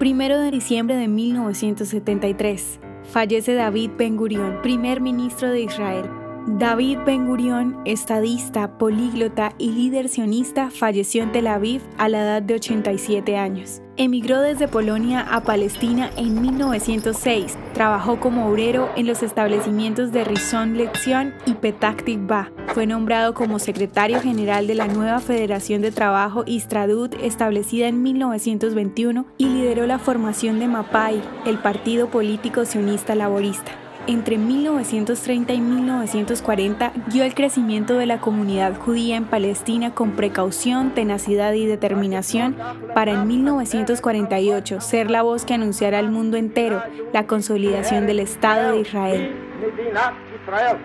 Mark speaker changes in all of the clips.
Speaker 1: Primero de diciembre de 1973. Fallece David Ben Gurion, primer ministro de Israel. David Ben Gurion, estadista, políglota y líder sionista, falleció en Tel Aviv a la edad de 87 años. Emigró desde Polonia a Palestina en 1906. Trabajó como obrero en los establecimientos de Rishon Lezion y Petah Tikva. Fue nombrado como secretario general de la nueva Federación de Trabajo Istradut establecida en 1921 y lideró la formación de Mapai, el partido político sionista laborista entre 1930 y 1940 guió el crecimiento de la comunidad judía en Palestina con precaución, tenacidad y determinación para en 1948 ser la voz que anunciara al mundo entero la consolidación del Estado de Israel.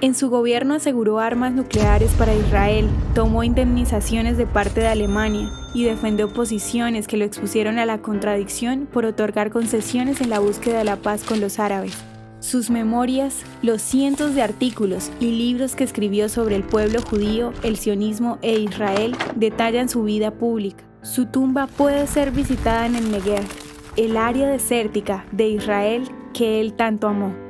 Speaker 1: En su gobierno aseguró armas nucleares para Israel, tomó indemnizaciones de parte de Alemania y defendió posiciones que lo expusieron a la contradicción por otorgar concesiones en la búsqueda de la paz con los árabes. Sus memorias, los cientos de artículos y libros que escribió sobre el pueblo judío, el sionismo e Israel detallan su vida pública. Su tumba puede ser visitada en el Negev, el área desértica de Israel que él tanto amó.